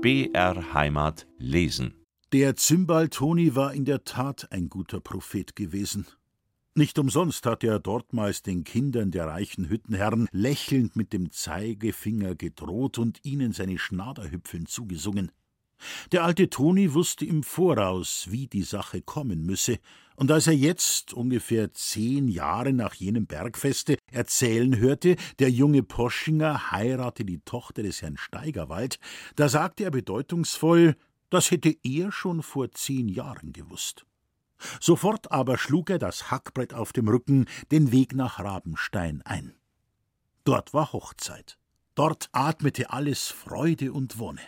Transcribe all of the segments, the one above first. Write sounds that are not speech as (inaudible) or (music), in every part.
BR Heimat lesen. Der Zimbal Toni war in der Tat ein guter Prophet gewesen. Nicht umsonst hat er dortmals den Kindern der reichen Hüttenherren lächelnd mit dem Zeigefinger gedroht und ihnen seine Schnaderhüpfeln zugesungen. Der alte Toni wusste im Voraus, wie die Sache kommen müsse, und als er jetzt, ungefähr zehn Jahre nach jenem Bergfeste, erzählen hörte, der junge Poschinger heirate die Tochter des Herrn Steigerwald, da sagte er bedeutungsvoll, das hätte er schon vor zehn Jahren gewusst. Sofort aber schlug er das Hackbrett auf dem Rücken den Weg nach Rabenstein ein. Dort war Hochzeit. Dort atmete alles Freude und Wonne.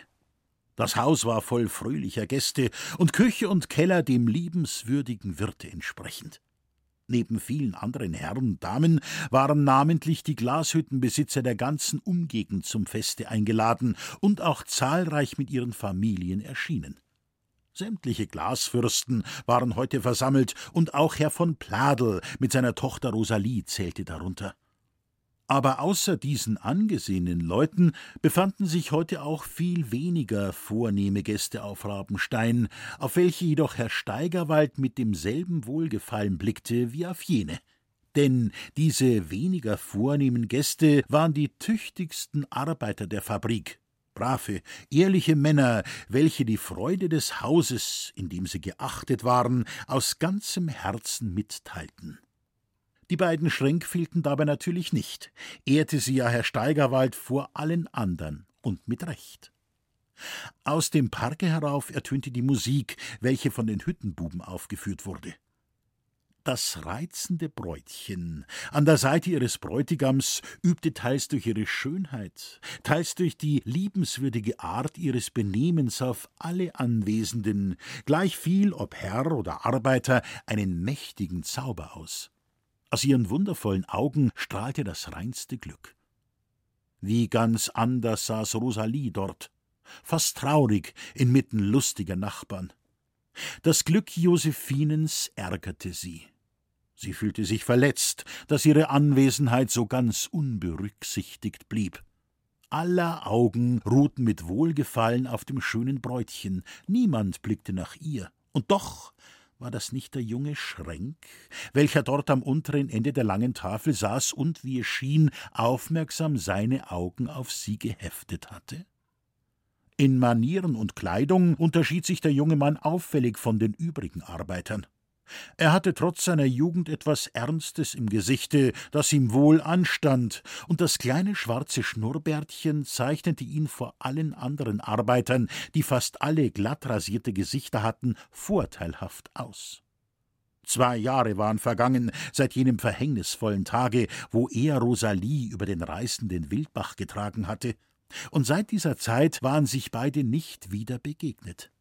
Das Haus war voll fröhlicher Gäste und Küche und Keller dem liebenswürdigen Wirte entsprechend. Neben vielen anderen Herren und Damen waren namentlich die Glashüttenbesitzer der ganzen Umgegend zum Feste eingeladen und auch zahlreich mit ihren Familien erschienen. Sämtliche Glasfürsten waren heute versammelt, und auch Herr von Pladel mit seiner Tochter Rosalie zählte darunter. Aber außer diesen angesehenen Leuten befanden sich heute auch viel weniger vornehme Gäste auf Rabenstein, auf welche jedoch Herr Steigerwald mit demselben Wohlgefallen blickte wie auf jene. Denn diese weniger vornehmen Gäste waren die tüchtigsten Arbeiter der Fabrik, brave, ehrliche Männer, welche die Freude des Hauses, in dem sie geachtet waren, aus ganzem Herzen mitteilten. Die beiden Schränk fehlten dabei natürlich nicht, ehrte sie ja Herr Steigerwald vor allen andern und mit Recht. Aus dem Parke herauf ertönte die Musik, welche von den Hüttenbuben aufgeführt wurde. Das reizende Bräutchen an der Seite ihres Bräutigams übte teils durch ihre Schönheit, teils durch die liebenswürdige Art ihres Benehmens auf alle Anwesenden, gleich viel ob Herr oder Arbeiter, einen mächtigen Zauber aus. Aus ihren wundervollen Augen strahlte das reinste Glück. Wie ganz anders saß Rosalie dort, fast traurig inmitten lustiger Nachbarn. Das Glück Josephinens ärgerte sie. Sie fühlte sich verletzt, dass ihre Anwesenheit so ganz unberücksichtigt blieb. Aller Augen ruhten mit Wohlgefallen auf dem schönen Bräutchen, niemand blickte nach ihr, und doch war das nicht der junge Schränk, welcher dort am unteren Ende der langen Tafel saß und, wie es schien, aufmerksam seine Augen auf sie geheftet hatte? In Manieren und Kleidung unterschied sich der junge Mann auffällig von den übrigen Arbeitern. Er hatte trotz seiner Jugend etwas Ernstes im Gesichte, das ihm wohl anstand, und das kleine schwarze Schnurrbärtchen zeichnete ihn vor allen anderen Arbeitern, die fast alle glatt rasierte Gesichter hatten, vorteilhaft aus. Zwei Jahre waren vergangen seit jenem verhängnisvollen Tage, wo er Rosalie über den reißenden Wildbach getragen hatte, und seit dieser Zeit waren sich beide nicht wieder begegnet.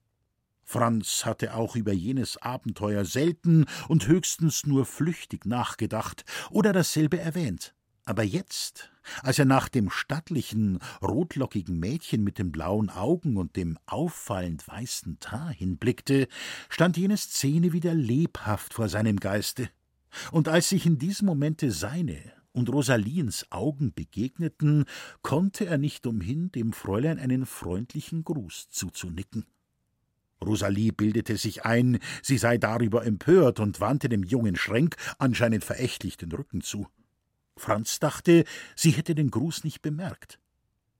Franz hatte auch über jenes Abenteuer selten und höchstens nur flüchtig nachgedacht oder dasselbe erwähnt. Aber jetzt, als er nach dem stattlichen, rotlockigen Mädchen mit den blauen Augen und dem auffallend weißen Teint hinblickte, stand jene Szene wieder lebhaft vor seinem Geiste. Und als sich in diesem Momente seine und Rosaliens Augen begegneten, konnte er nicht umhin, dem Fräulein einen freundlichen Gruß zuzunicken. Rosalie bildete sich ein, sie sei darüber empört und wandte dem jungen Schränk anscheinend verächtlich den Rücken zu. Franz dachte, sie hätte den Gruß nicht bemerkt.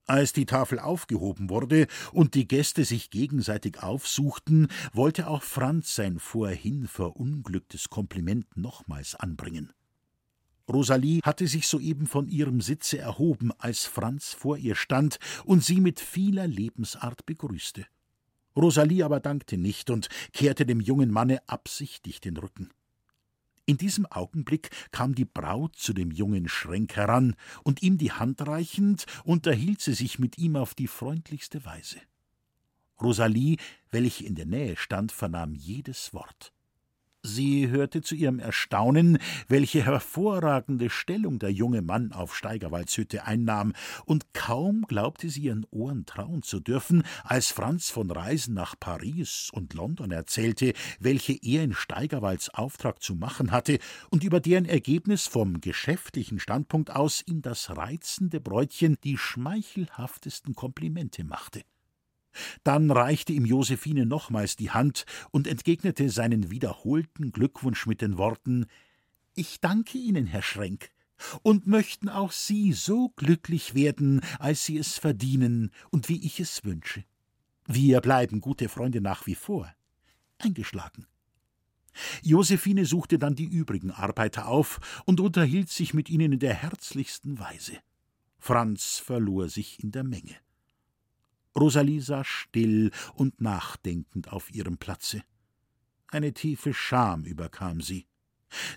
Als die Tafel aufgehoben wurde und die Gäste sich gegenseitig aufsuchten, wollte auch Franz sein vorhin verunglücktes Kompliment nochmals anbringen. Rosalie hatte sich soeben von ihrem Sitze erhoben, als Franz vor ihr stand und sie mit vieler Lebensart begrüßte. Rosalie aber dankte nicht und kehrte dem jungen Manne absichtlich den Rücken. In diesem Augenblick kam die Braut zu dem jungen Schränk heran, und ihm die Hand reichend, unterhielt sie sich mit ihm auf die freundlichste Weise. Rosalie, welche in der Nähe stand, vernahm jedes Wort. Sie hörte zu ihrem Erstaunen, welche hervorragende Stellung der junge Mann auf Steigerwalds Hütte einnahm, und kaum glaubte sie ihren Ohren trauen zu dürfen, als Franz von Reisen nach Paris und London erzählte, welche er in Steigerwalds Auftrag zu machen hatte und über deren Ergebnis vom geschäftlichen Standpunkt aus ihm das reizende Bräutchen die schmeichelhaftesten Komplimente machte. Dann reichte ihm Josephine nochmals die Hand und entgegnete seinen wiederholten Glückwunsch mit den Worten Ich danke Ihnen, Herr Schrenk, und möchten auch Sie so glücklich werden, als Sie es verdienen und wie ich es wünsche. Wir bleiben gute Freunde nach wie vor. Eingeschlagen. Josephine suchte dann die übrigen Arbeiter auf und unterhielt sich mit ihnen in der herzlichsten Weise. Franz verlor sich in der Menge. Rosalie saß still und nachdenkend auf ihrem Platze. Eine tiefe Scham überkam sie.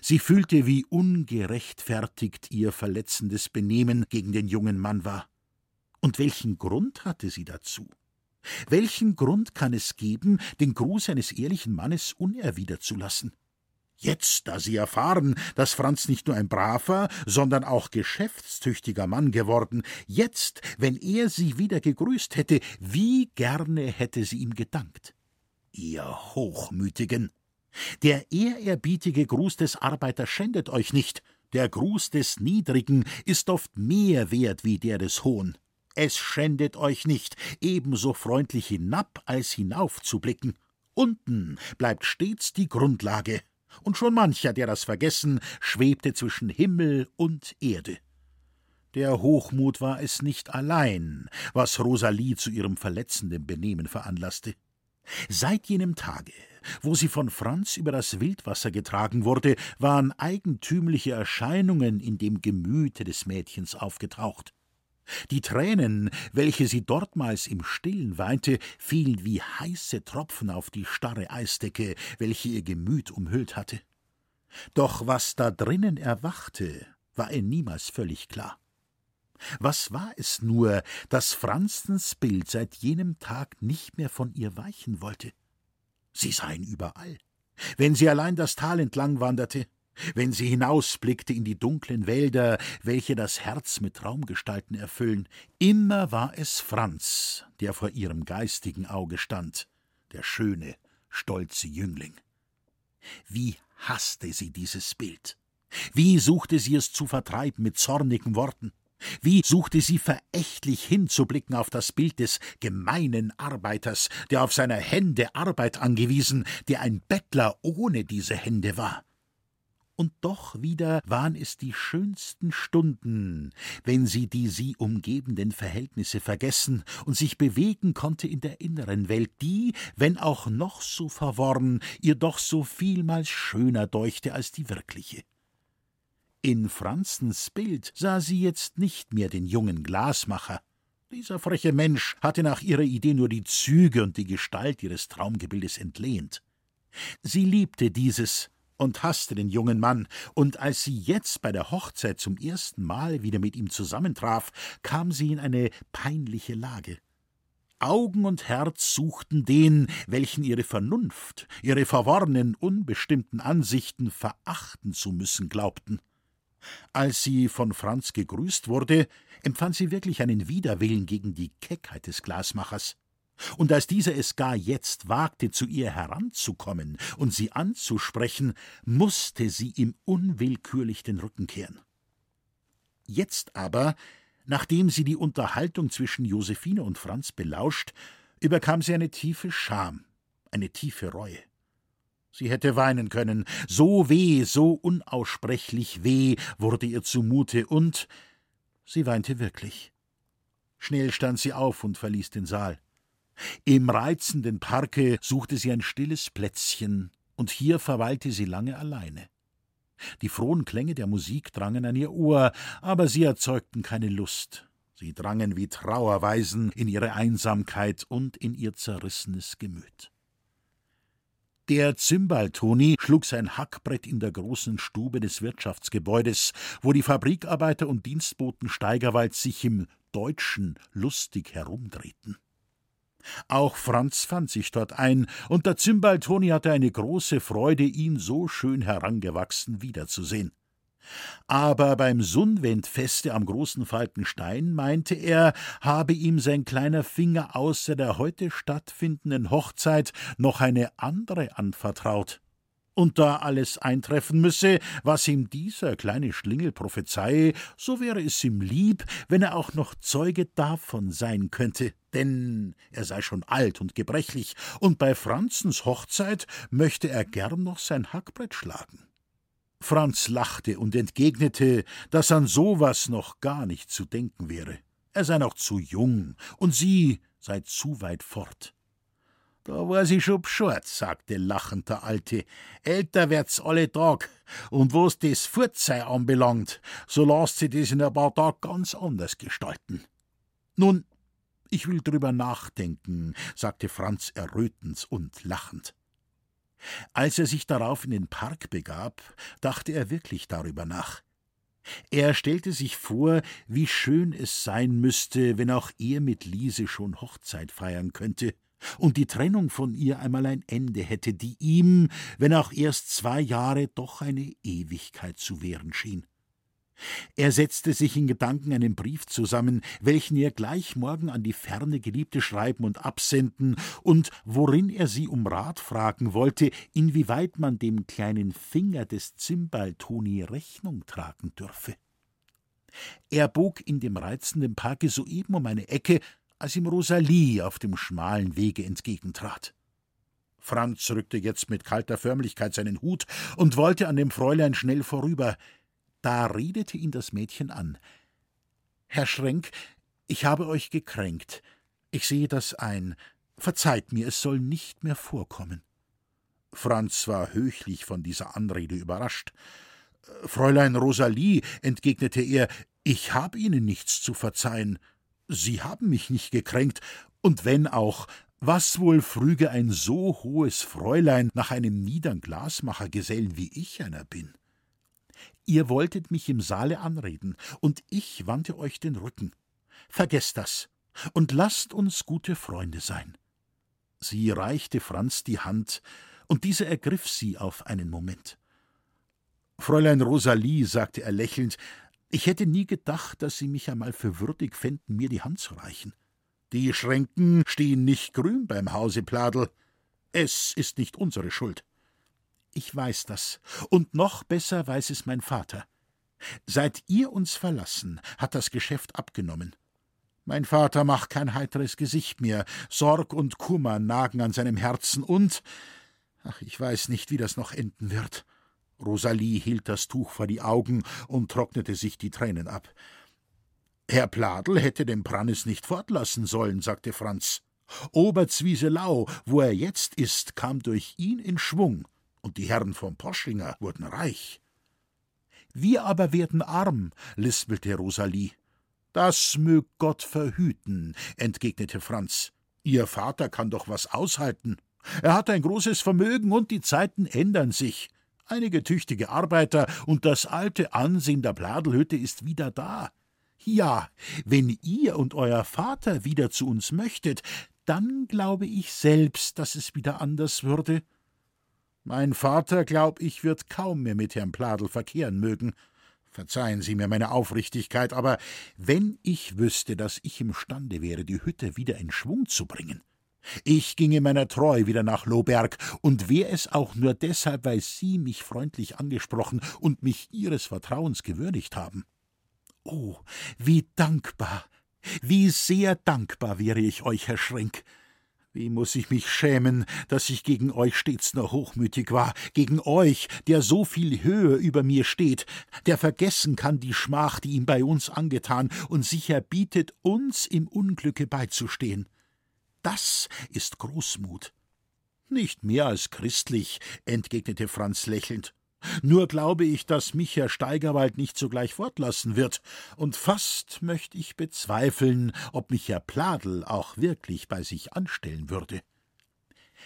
Sie fühlte, wie ungerechtfertigt ihr verletzendes Benehmen gegen den jungen Mann war. Und welchen Grund hatte sie dazu? Welchen Grund kann es geben, den Gruß eines ehrlichen Mannes unerwidert zu lassen? Jetzt, da sie erfahren, dass Franz nicht nur ein braver, sondern auch geschäftstüchtiger Mann geworden, jetzt, wenn er sie wieder gegrüßt hätte, wie gerne hätte sie ihm gedankt. Ihr Hochmütigen! Der ehrerbietige Gruß des Arbeiters schändet euch nicht, der Gruß des Niedrigen ist oft mehr wert wie der des Hohen. Es schändet euch nicht, ebenso freundlich hinab als hinauf zu blicken. Unten bleibt stets die Grundlage, und schon mancher, der das vergessen, schwebte zwischen Himmel und Erde. Der Hochmut war es nicht allein, was Rosalie zu ihrem verletzenden Benehmen veranlasste. Seit jenem Tage, wo sie von Franz über das Wildwasser getragen wurde, waren eigentümliche Erscheinungen in dem Gemüte des Mädchens aufgetaucht. Die Tränen, welche sie dortmals im Stillen weinte, fielen wie heiße Tropfen auf die starre Eisdecke, welche ihr Gemüt umhüllt hatte. Doch was da drinnen erwachte, war ihr niemals völlig klar. Was war es nur, dass Franzens Bild seit jenem Tag nicht mehr von ihr weichen wollte? Sie sah ihn überall. Wenn sie allein das Tal entlang wanderte, wenn sie hinausblickte in die dunklen Wälder, welche das Herz mit Traumgestalten erfüllen, immer war es Franz, der vor ihrem geistigen Auge stand, der schöne, stolze Jüngling. Wie hasste sie dieses Bild! Wie suchte sie es zu vertreiben mit zornigen Worten! Wie suchte sie verächtlich hinzublicken auf das Bild des gemeinen Arbeiters, der auf seiner Hände Arbeit angewiesen, der ein Bettler ohne diese Hände war und doch wieder waren es die schönsten Stunden, wenn sie die sie umgebenden Verhältnisse vergessen und sich bewegen konnte in der inneren Welt, die, wenn auch noch so verworren, ihr doch so vielmals schöner deuchte als die wirkliche. In Franzens Bild sah sie jetzt nicht mehr den jungen Glasmacher. Dieser freche Mensch hatte nach ihrer Idee nur die Züge und die Gestalt ihres Traumgebildes entlehnt. Sie liebte dieses, und hasste den jungen Mann, und als sie jetzt bei der Hochzeit zum ersten Mal wieder mit ihm zusammentraf, kam sie in eine peinliche Lage. Augen und Herz suchten den, welchen ihre Vernunft, ihre verworrenen, unbestimmten Ansichten verachten zu müssen glaubten. Als sie von Franz gegrüßt wurde, empfand sie wirklich einen Widerwillen gegen die Keckheit des Glasmachers. Und als dieser es gar jetzt wagte, zu ihr heranzukommen und sie anzusprechen, musste sie ihm unwillkürlich den Rücken kehren. Jetzt aber, nachdem sie die Unterhaltung zwischen Josephine und Franz belauscht, überkam sie eine tiefe Scham, eine tiefe Reue. Sie hätte weinen können, so weh, so unaussprechlich weh wurde ihr zumute, und sie weinte wirklich. Schnell stand sie auf und verließ den Saal. Im reizenden Parke suchte sie ein stilles Plätzchen, und hier verweilte sie lange alleine. Die frohen Klänge der Musik drangen an ihr Ohr, aber sie erzeugten keine Lust. Sie drangen wie Trauerweisen in ihre Einsamkeit und in ihr zerrissenes Gemüt. Der Zimbaltoni schlug sein Hackbrett in der großen Stube des Wirtschaftsgebäudes, wo die Fabrikarbeiter und Dienstboten Steigerwald sich im Deutschen lustig herumdrehten. Auch Franz fand sich dort ein, und der Zimbaltoni hatte eine große Freude, ihn so schön herangewachsen wiederzusehen. Aber beim Sundwendfeste am großen Falkenstein meinte er, habe ihm sein kleiner Finger außer der heute stattfindenden Hochzeit noch eine andere anvertraut. Und da alles eintreffen müsse, was ihm dieser kleine Schlingel prophezeie, so wäre es ihm lieb, wenn er auch noch Zeuge davon sein könnte denn er sei schon alt und gebrechlich, und bei Franzens Hochzeit möchte er gern noch sein Hackbrett schlagen. Franz lachte und entgegnete, dass an sowas noch gar nicht zu denken wäre. Er sei noch zu jung und sie sei zu weit fort. Da war sie schon Bescheid, sagte lachend der Alte. Älter wird's alle Tag. Und was das Fortsei anbelangt, so lasst sie das in ein paar Tagen ganz anders gestalten. Nun, ich will drüber nachdenken, sagte Franz errötend und lachend. Als er sich darauf in den Park begab, dachte er wirklich darüber nach. Er stellte sich vor, wie schön es sein müsste, wenn auch er mit Liese schon Hochzeit feiern könnte und die Trennung von ihr einmal ein Ende hätte, die ihm, wenn auch erst zwei Jahre, doch eine Ewigkeit zu währen schien. Er setzte sich in Gedanken einen Brief zusammen, welchen er gleich morgen an die ferne Geliebte schreiben und absenden, und worin er sie um Rat fragen wollte, inwieweit man dem kleinen Finger des Zimbaltoni Rechnung tragen dürfe. Er bog in dem reizenden Parke soeben um eine Ecke, als ihm Rosalie auf dem schmalen Wege entgegentrat. Franz rückte jetzt mit kalter Förmlichkeit seinen Hut und wollte an dem Fräulein schnell vorüber. Da redete ihn das Mädchen an. Herr Schrenk, ich habe euch gekränkt. Ich sehe das ein. Verzeiht mir, es soll nicht mehr vorkommen. Franz war höchlich von dieser Anrede überrascht. Fräulein Rosalie, entgegnete er, ich habe Ihnen nichts zu verzeihen. Sie haben mich nicht gekränkt, und wenn auch, was wohl früge ein so hohes Fräulein nach einem niedern Glasmachergesellen wie ich einer bin? Ihr wolltet mich im Saale anreden, und ich wandte euch den Rücken. Vergesst das und lasst uns gute Freunde sein. Sie reichte Franz die Hand, und dieser ergriff sie auf einen Moment. Fräulein Rosalie, sagte er lächelnd, ich hätte nie gedacht, dass Sie mich einmal für würdig fänden, mir die Hand zu reichen. Die Schränken stehen nicht grün beim Hause Pladel. Es ist nicht unsere Schuld. Ich weiß das, und noch besser weiß es mein Vater. Seit ihr uns verlassen, hat das Geschäft abgenommen. Mein Vater macht kein heiteres Gesicht mehr, Sorg und Kummer nagen an seinem Herzen und ach, ich weiß nicht, wie das noch enden wird. Rosalie hielt das Tuch vor die Augen und trocknete sich die Tränen ab. Herr Pladel hätte den Prannes nicht fortlassen sollen, sagte Franz. Oberzwieselau, wo er jetzt ist, kam durch ihn in Schwung und die Herren von Poschinger wurden reich. Wir aber werden arm, lispelte Rosalie. Das mög Gott verhüten, entgegnete Franz. Ihr Vater kann doch was aushalten. Er hat ein großes Vermögen und die Zeiten ändern sich. Einige tüchtige Arbeiter und das alte Ansehen der Bladelhütte ist wieder da. Ja, wenn ihr und euer Vater wieder zu uns möchtet, dann glaube ich selbst, dass es wieder anders würde. Mein Vater, glaub ich, wird kaum mehr mit Herrn Pladel verkehren mögen. Verzeihen Sie mir meine Aufrichtigkeit, aber wenn ich wüsste, dass ich imstande wäre, die Hütte wieder in Schwung zu bringen, ich ginge meiner treu wieder nach Lohberg, und wär es auch nur deshalb, weil Sie mich freundlich angesprochen und mich Ihres Vertrauens gewürdigt haben. Oh, wie dankbar, wie sehr dankbar wäre ich euch, Herr Schrenk. Wie muss ich mich schämen, dass ich gegen euch stets nur hochmütig war, gegen euch, der so viel Höhe über mir steht, der vergessen kann die Schmach, die ihm bei uns angetan, und sich erbietet, uns im Unglücke beizustehen. Das ist Großmut. Nicht mehr als christlich, entgegnete Franz lächelnd. Nur glaube ich, dass mich Herr Steigerwald nicht sogleich fortlassen wird, und fast möchte ich bezweifeln, ob mich Herr Pladel auch wirklich bei sich anstellen würde.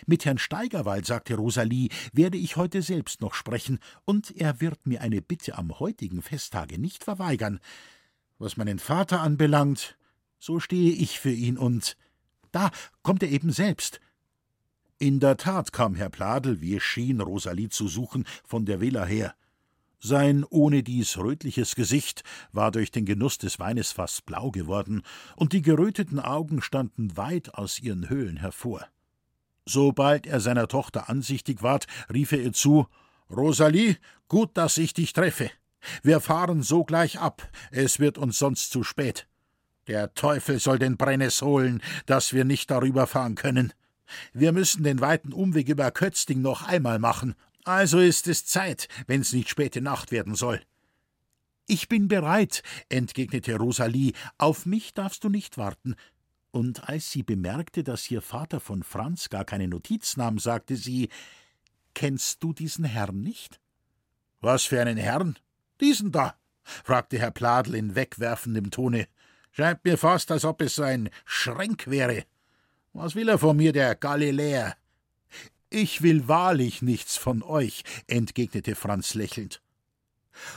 Mit Herrn Steigerwald, sagte Rosalie, werde ich heute selbst noch sprechen, und er wird mir eine Bitte am heutigen Festtage nicht verweigern. Was meinen Vater anbelangt, so stehe ich für ihn und da kommt er eben selbst. In der Tat kam Herr Pladel, wie es schien, Rosalie zu suchen, von der Villa her. Sein ohnedies rötliches Gesicht war durch den Genuss des Weines fast blau geworden, und die geröteten Augen standen weit aus ihren Höhlen hervor. Sobald er seiner Tochter ansichtig ward, rief er ihr zu Rosalie, gut, dass ich dich treffe. Wir fahren sogleich ab, es wird uns sonst zu spät. Der Teufel soll den Brennes holen, dass wir nicht darüber fahren können. Wir müssen den weiten Umweg über Kötzding noch einmal machen. Also ist es Zeit, wenn's nicht späte Nacht werden soll. Ich bin bereit, entgegnete Rosalie. Auf mich darfst du nicht warten. Und als sie bemerkte, dass ihr Vater von Franz gar keine Notiz nahm, sagte sie: Kennst du diesen Herrn nicht? Was für einen Herrn? Diesen da? fragte Herr Pladel in wegwerfendem Tone. Scheint mir fast, als ob es ein Schränk wäre. Was will er von mir, der Galiläer? Ich will wahrlich nichts von euch, entgegnete Franz lächelnd.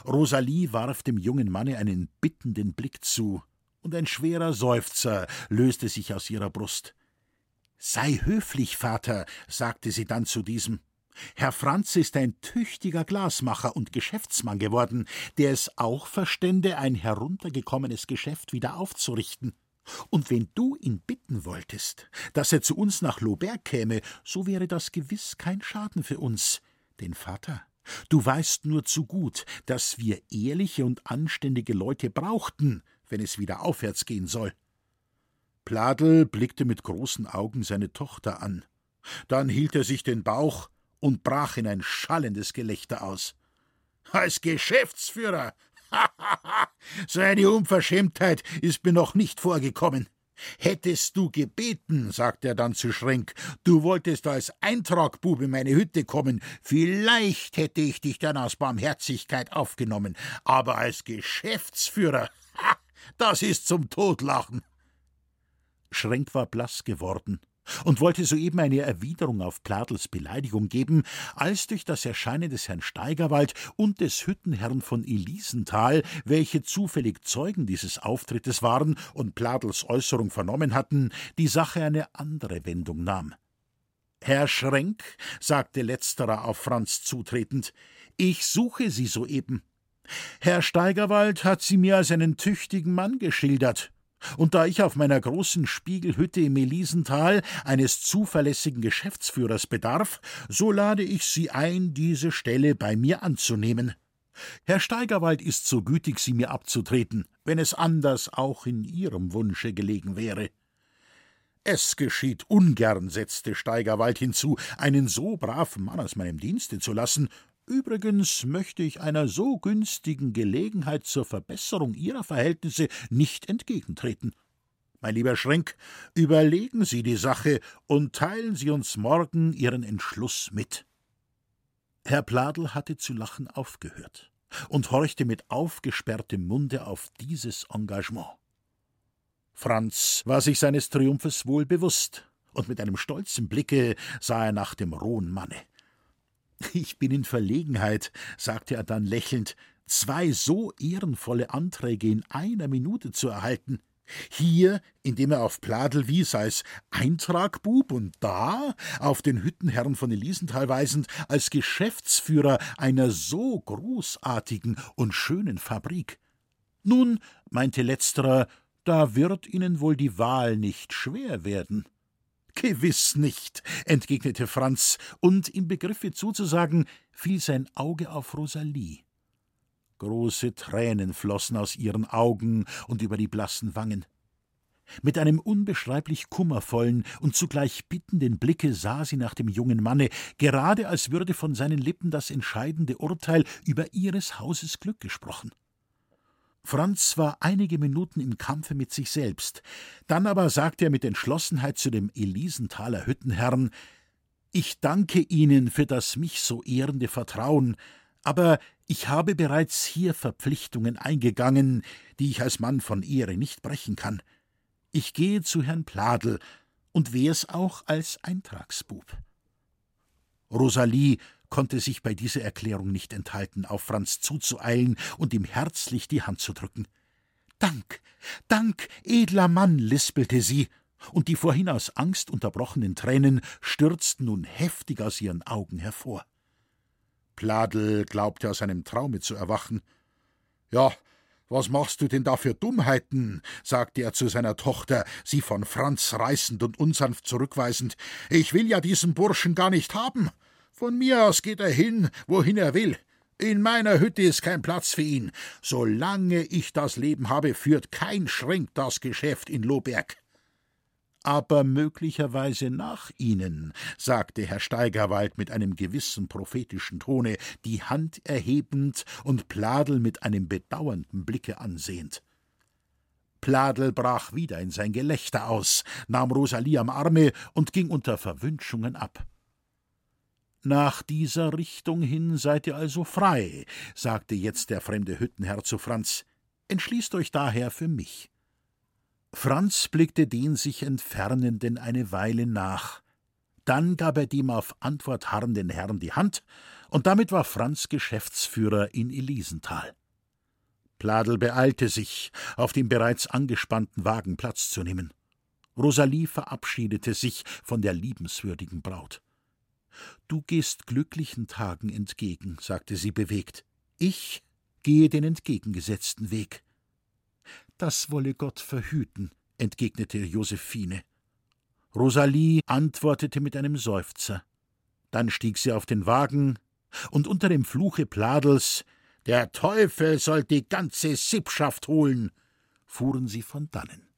Rosalie warf dem jungen Manne einen bittenden Blick zu, und ein schwerer Seufzer löste sich aus ihrer Brust. Sei höflich, Vater, sagte sie dann zu diesem. Herr Franz ist ein tüchtiger Glasmacher und Geschäftsmann geworden, der es auch verstände, ein heruntergekommenes Geschäft wieder aufzurichten. Und wenn du ihn bitten wolltest, dass er zu uns nach Lauberg käme, so wäre das gewiss kein Schaden für uns. Denn Vater, du weißt nur zu gut, dass wir ehrliche und anständige Leute brauchten, wenn es wieder aufwärts gehen soll. Pladel blickte mit großen Augen seine Tochter an. Dann hielt er sich den Bauch und brach in ein schallendes Gelächter aus. Als Geschäftsführer (laughs) so eine Unverschämtheit ist mir noch nicht vorgekommen. Hättest du gebeten, sagte er dann zu Schrenk, du wolltest als Eintragbube in meine Hütte kommen, vielleicht hätte ich dich dann aus Barmherzigkeit aufgenommen, aber als Geschäftsführer, (laughs) das ist zum Totlachen. Schrenk war blass geworden und wollte soeben eine Erwiderung auf Pladels Beleidigung geben, als durch das Erscheinen des Herrn Steigerwald und des Hüttenherrn von Elisenthal, welche zufällig Zeugen dieses Auftrittes waren und Pladels Äußerung vernommen hatten, die Sache eine andere Wendung nahm. Herr Schrenk, sagte letzterer auf Franz zutretend, ich suche Sie soeben. Herr Steigerwald hat Sie mir als einen tüchtigen Mann geschildert. Und da ich auf meiner großen Spiegelhütte im Elisental eines zuverlässigen Geschäftsführers bedarf, so lade ich Sie ein, diese Stelle bei mir anzunehmen. Herr Steigerwald ist so gütig, sie mir abzutreten, wenn es anders auch in Ihrem Wunsche gelegen wäre. Es geschieht ungern, setzte Steigerwald hinzu, einen so braven Mann aus meinem Dienste zu lassen, Übrigens möchte ich einer so günstigen Gelegenheit zur Verbesserung Ihrer Verhältnisse nicht entgegentreten. Mein lieber Schrenk, überlegen Sie die Sache und teilen Sie uns morgen Ihren Entschluss mit. Herr Pladel hatte zu lachen aufgehört und horchte mit aufgesperrtem Munde auf dieses Engagement. Franz war sich seines Triumphes wohl bewusst, und mit einem stolzen Blicke sah er nach dem rohen Manne. Ich bin in Verlegenheit, sagte er dann lächelnd, zwei so ehrenvolle Anträge in einer Minute zu erhalten. Hier, indem er auf Pladel wies als Eintragbub und da, auf den Hüttenherrn von Elisenthal weisend, als Geschäftsführer einer so großartigen und schönen Fabrik. Nun, meinte letzterer, da wird Ihnen wohl die Wahl nicht schwer werden. Gewiss nicht, entgegnete Franz, und im Begriffe zuzusagen, fiel sein Auge auf Rosalie. Große Tränen flossen aus ihren Augen und über die blassen Wangen. Mit einem unbeschreiblich kummervollen und zugleich bittenden Blicke sah sie nach dem jungen Manne, gerade als würde von seinen Lippen das entscheidende Urteil über ihres Hauses Glück gesprochen. Franz war einige Minuten im Kampfe mit sich selbst. Dann aber sagte er mit Entschlossenheit zu dem Elisenthaler Hüttenherrn: Ich danke Ihnen für das mich so ehrende Vertrauen, aber ich habe bereits hier Verpflichtungen eingegangen, die ich als Mann von Ehre nicht brechen kann. Ich gehe zu Herrn Pladel und wär's auch als Eintragsbub. Rosalie konnte sich bei dieser Erklärung nicht enthalten, auf Franz zuzueilen und ihm herzlich die Hand zu drücken. Dank, Dank, edler Mann, lispelte sie, und die vorhin aus Angst unterbrochenen Tränen stürzten nun heftig aus ihren Augen hervor. Pladel glaubte aus einem Traume zu erwachen. Ja, was machst du denn da für Dummheiten? sagte er zu seiner Tochter, sie von Franz reißend und unsanft zurückweisend. Ich will ja diesen Burschen gar nicht haben. Von mir aus geht er hin, wohin er will. In meiner Hütte ist kein Platz für ihn. Solange ich das Leben habe, führt kein Schränk das Geschäft in Lohberg. Aber möglicherweise nach Ihnen, sagte Herr Steigerwald mit einem gewissen prophetischen Tone, die Hand erhebend und Pladel mit einem bedauernden Blicke ansehend. Pladel brach wieder in sein Gelächter aus, nahm Rosalie am Arme und ging unter Verwünschungen ab. Nach dieser Richtung hin seid ihr also frei, sagte jetzt der fremde Hüttenherr zu Franz. Entschließt euch daher für mich. Franz blickte den sich Entfernenden eine Weile nach. Dann gab er dem auf Antwort harrenden Herrn die Hand, und damit war Franz Geschäftsführer in Elisenthal. Pladel beeilte sich, auf dem bereits angespannten Wagen Platz zu nehmen. Rosalie verabschiedete sich von der liebenswürdigen Braut. Du gehst glücklichen Tagen entgegen, sagte sie bewegt. Ich gehe den entgegengesetzten Weg. Das wolle Gott verhüten, entgegnete Josephine. Rosalie antwortete mit einem Seufzer. Dann stieg sie auf den Wagen, und unter dem Fluche Pladels Der Teufel soll die ganze Sippschaft holen, fuhren sie von dannen.